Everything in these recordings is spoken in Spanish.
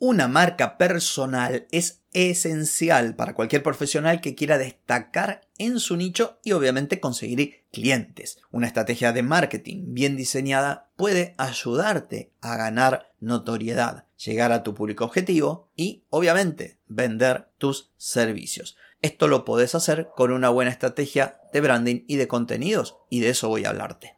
Una marca personal es esencial para cualquier profesional que quiera destacar en su nicho y obviamente conseguir clientes. Una estrategia de marketing bien diseñada puede ayudarte a ganar notoriedad, llegar a tu público objetivo y obviamente vender tus servicios. Esto lo puedes hacer con una buena estrategia de branding y de contenidos y de eso voy a hablarte.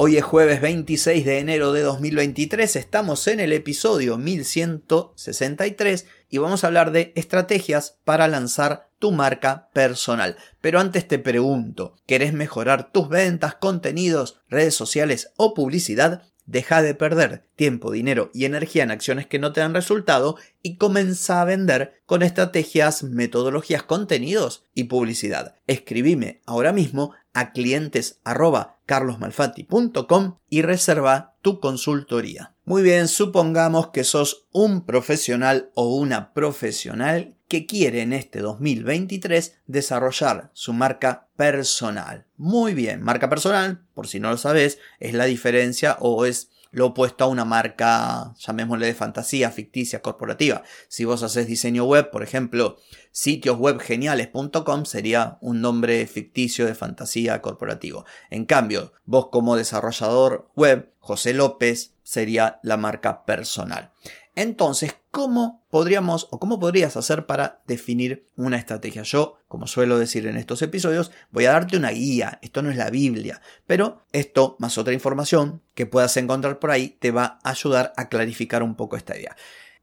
Hoy es jueves 26 de enero de 2023, estamos en el episodio 1163 y vamos a hablar de estrategias para lanzar tu marca personal. Pero antes te pregunto, ¿querés mejorar tus ventas, contenidos, redes sociales o publicidad? Deja de perder tiempo, dinero y energía en acciones que no te dan resultado y comienza a vender con estrategias, metodologías, contenidos y publicidad. Escribime ahora mismo a clientes carlosmalfatti.com y reserva tu consultoría. Muy bien, supongamos que sos un profesional o una profesional que quiere en este 2023 desarrollar su marca personal. Muy bien, marca personal, por si no lo sabes, es la diferencia o es lo opuesto a una marca, llamémosle de fantasía, ficticia, corporativa. Si vos haces diseño web, por ejemplo, sitioswebgeniales.com sería un nombre ficticio de fantasía corporativo. En cambio, vos como desarrollador web, José López, sería la marca personal. Entonces, ¿cómo podríamos o cómo podrías hacer para definir una estrategia? Yo, como suelo decir en estos episodios, voy a darte una guía. Esto no es la Biblia, pero esto más otra información que puedas encontrar por ahí te va a ayudar a clarificar un poco esta idea.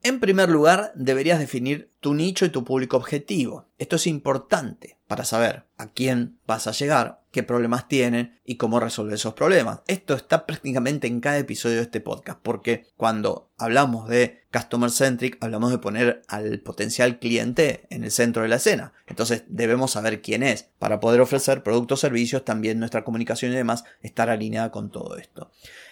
En primer lugar, deberías definir tu nicho y tu público objetivo. Esto es importante para saber a quién vas a llegar, qué problemas tienen y cómo resolver esos problemas. Esto está prácticamente en cada episodio de este podcast, porque cuando hablamos de Customer Centric, hablamos de poner al potencial cliente en el centro de la escena. Entonces debemos saber quién es para poder ofrecer productos, servicios, también nuestra comunicación y demás, estar alineada con todo esto.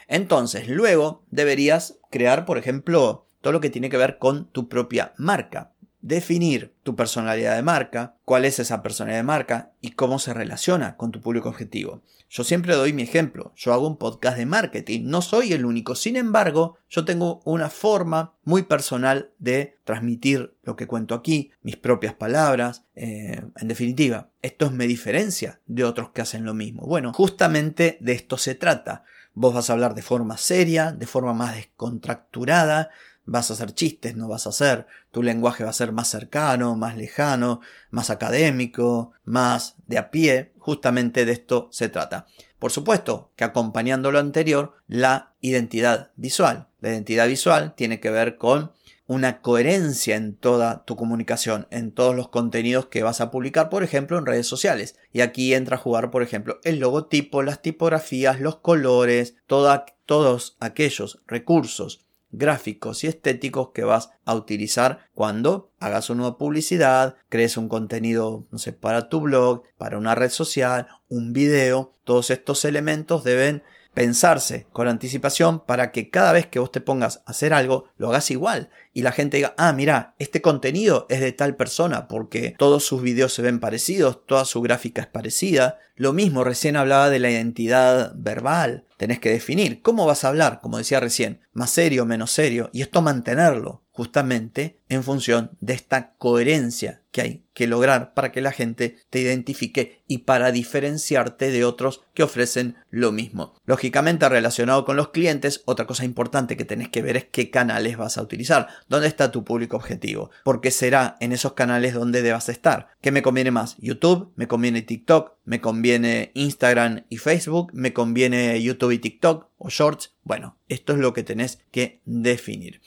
Entonces, luego deberías crear, por ejemplo, todo lo que tiene que ver con tu propia marca. Definir tu personalidad de marca, cuál es esa personalidad de marca y cómo se relaciona con tu público objetivo. Yo siempre doy mi ejemplo, yo hago un podcast de marketing, no soy el único, sin embargo, yo tengo una forma muy personal de transmitir lo que cuento aquí, mis propias palabras, eh, en definitiva, esto es mi diferencia de otros que hacen lo mismo. Bueno, justamente de esto se trata. Vos vas a hablar de forma seria, de forma más descontracturada, vas a hacer chistes, no vas a hacer, tu lenguaje va a ser más cercano, más lejano, más académico, más de a pie, justamente de esto se trata. Por supuesto que acompañando lo anterior, la identidad visual. La identidad visual tiene que ver con una coherencia en toda tu comunicación, en todos los contenidos que vas a publicar, por ejemplo, en redes sociales. Y aquí entra a jugar, por ejemplo, el logotipo, las tipografías, los colores, todos aquellos recursos gráficos y estéticos que vas a utilizar cuando hagas una nueva publicidad, crees un contenido, no sé, para tu blog, para una red social, un video. Todos estos elementos deben pensarse con anticipación para que cada vez que vos te pongas a hacer algo, lo hagas igual. Y la gente diga, ah, mira, este contenido es de tal persona porque todos sus videos se ven parecidos, toda su gráfica es parecida. Lo mismo, recién hablaba de la identidad verbal. Tenés que definir cómo vas a hablar, como decía recién, más serio, menos serio, y esto mantenerlo justamente en función de esta coherencia que hay que lograr para que la gente te identifique y para diferenciarte de otros que ofrecen lo mismo. Lógicamente relacionado con los clientes, otra cosa importante que tenés que ver es qué canales vas a utilizar, dónde está tu público objetivo, porque será en esos canales donde debas estar. ¿Qué me conviene más? YouTube, me conviene TikTok, me conviene Instagram y Facebook, me conviene YouTube y TikTok o Shorts. Bueno, esto es lo que tenés que definir.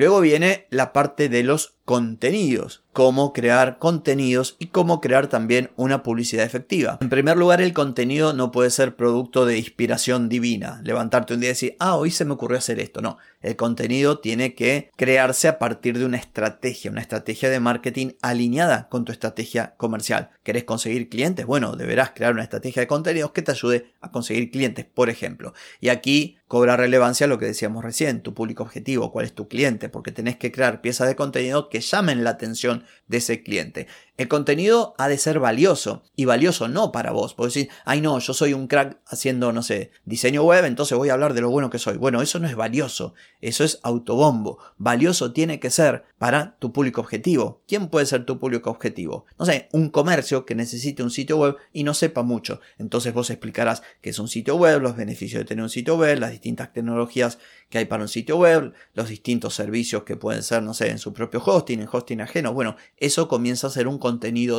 Luego viene la parte de los contenidos, cómo crear contenidos y cómo crear también una publicidad efectiva. En primer lugar, el contenido no puede ser producto de inspiración divina, levantarte un día y decir, ah, hoy se me ocurrió hacer esto. No, el contenido tiene que crearse a partir de una estrategia, una estrategia de marketing alineada con tu estrategia comercial. ¿Querés conseguir clientes? Bueno, deberás crear una estrategia de contenidos que te ayude a conseguir clientes, por ejemplo. Y aquí cobra relevancia lo que decíamos recién, tu público objetivo, cuál es tu cliente, porque tenés que crear piezas de contenido que llamen la atención de ese cliente. El contenido ha de ser valioso y valioso no para vos. Podés decir, ay no, yo soy un crack haciendo, no sé, diseño web, entonces voy a hablar de lo bueno que soy. Bueno, eso no es valioso, eso es autobombo. Valioso tiene que ser para tu público objetivo. ¿Quién puede ser tu público objetivo? No sé, un comercio que necesite un sitio web y no sepa mucho. Entonces vos explicarás qué es un sitio web, los beneficios de tener un sitio web, las distintas tecnologías que hay para un sitio web, los distintos servicios que pueden ser, no sé, en su propio hosting, en hosting ajeno. Bueno, eso comienza a ser un contenido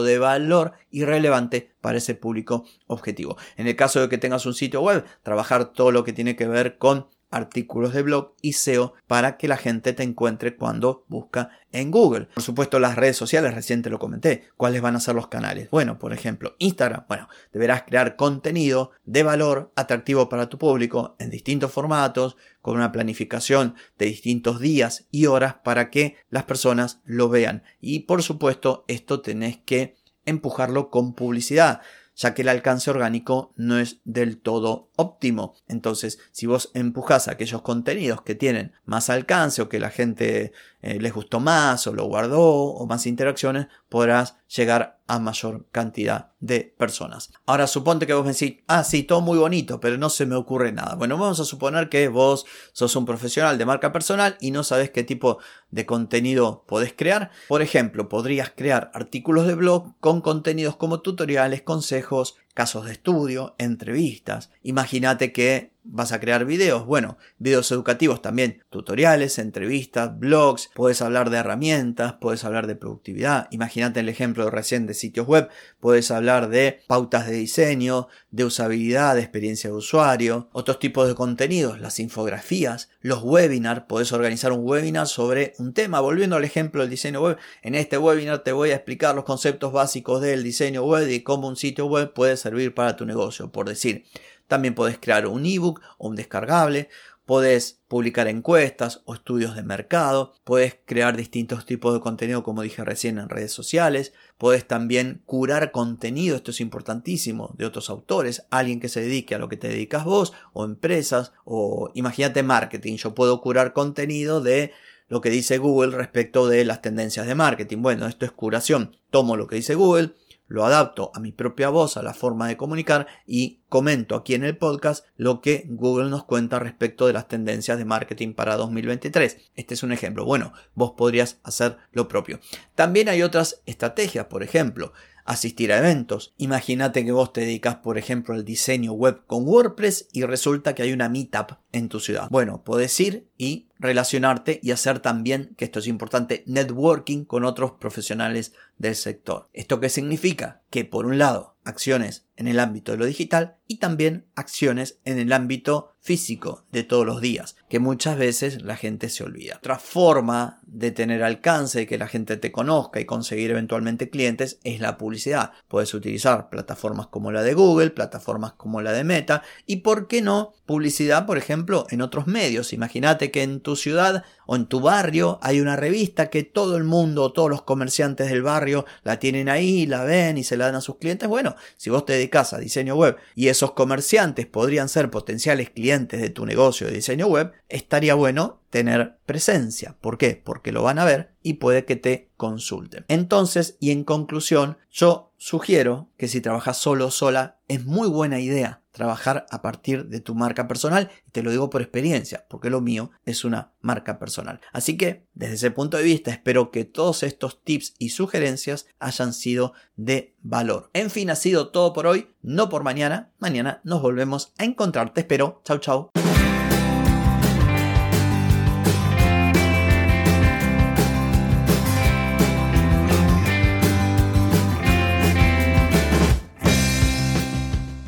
de valor y relevante para ese público objetivo. En el caso de que tengas un sitio web, trabajar todo lo que tiene que ver con artículos de blog y SEO para que la gente te encuentre cuando busca en Google. Por supuesto, las redes sociales, recién te lo comenté. ¿Cuáles van a ser los canales? Bueno, por ejemplo, Instagram. Bueno, deberás crear contenido de valor atractivo para tu público en distintos formatos, con una planificación de distintos días y horas para que las personas lo vean. Y por supuesto, esto tenés que empujarlo con publicidad ya que el alcance orgánico no es del todo óptimo. Entonces, si vos empujas aquellos contenidos que tienen más alcance o que la gente eh, les gustó más o lo guardó o más interacciones, podrás llegar a mayor cantidad de personas. Ahora suponte que vos me decís, ah, sí, todo muy bonito, pero no se me ocurre nada. Bueno, vamos a suponer que vos sos un profesional de marca personal y no sabes qué tipo de contenido podés crear. Por ejemplo, podrías crear artículos de blog con contenidos como tutoriales, consejos, casos de estudio, entrevistas. Imagínate que vas a crear videos, bueno, videos educativos también, tutoriales, entrevistas, blogs, puedes hablar de herramientas, puedes hablar de productividad, imagínate el ejemplo recién de sitios web, puedes hablar de pautas de diseño, de usabilidad, de experiencia de usuario, otros tipos de contenidos, las infografías, los webinars, puedes organizar un webinar sobre un tema, volviendo al ejemplo del diseño web, en este webinar te voy a explicar los conceptos básicos del diseño web y cómo un sitio web puede servir para tu negocio, por decir. También podés crear un ebook o un descargable, podés publicar encuestas o estudios de mercado, podés crear distintos tipos de contenido como dije recién en redes sociales, podés también curar contenido, esto es importantísimo, de otros autores, alguien que se dedique a lo que te dedicas vos o empresas o imagínate marketing, yo puedo curar contenido de lo que dice Google respecto de las tendencias de marketing. Bueno, esto es curación. Tomo lo que dice Google, lo adapto a mi propia voz, a la forma de comunicar y comento aquí en el podcast lo que Google nos cuenta respecto de las tendencias de marketing para 2023. Este es un ejemplo. Bueno, vos podrías hacer lo propio. También hay otras estrategias, por ejemplo, asistir a eventos. Imagínate que vos te dedicas, por ejemplo, al diseño web con WordPress y resulta que hay una meetup en tu ciudad. Bueno, podés ir y relacionarte y hacer también, que esto es importante, networking con otros profesionales del sector. ¿Esto qué significa? Que por un lado, acciones en el ámbito de lo digital y también acciones en el ámbito físico de todos los días, que muchas veces la gente se olvida. Otra forma de tener alcance, y que la gente te conozca y conseguir eventualmente clientes es la publicidad. Puedes utilizar plataformas como la de Google, plataformas como la de Meta y, ¿por qué no? Publicidad, por ejemplo, en otros medios. Imagínate que en tu ciudad o en tu barrio hay una revista que todo el mundo, todos los comerciantes del barrio la tienen ahí, la ven y se la dan a sus clientes. Bueno, si vos te dedicas a diseño web y esos comerciantes podrían ser potenciales clientes de tu negocio de diseño web, estaría bueno tener presencia. ¿Por qué? Porque lo van a ver y puede que te consulten. Entonces, y en conclusión, yo sugiero que si trabajas solo o sola, es muy buena idea trabajar a partir de tu marca personal. Te lo digo por experiencia, porque lo mío es una marca personal. Así que, desde ese punto de vista, espero que todos estos tips y sugerencias hayan sido de valor. En fin, ha sido todo por hoy, no por mañana. Mañana nos volvemos a encontrar. Te espero. Chau, chau.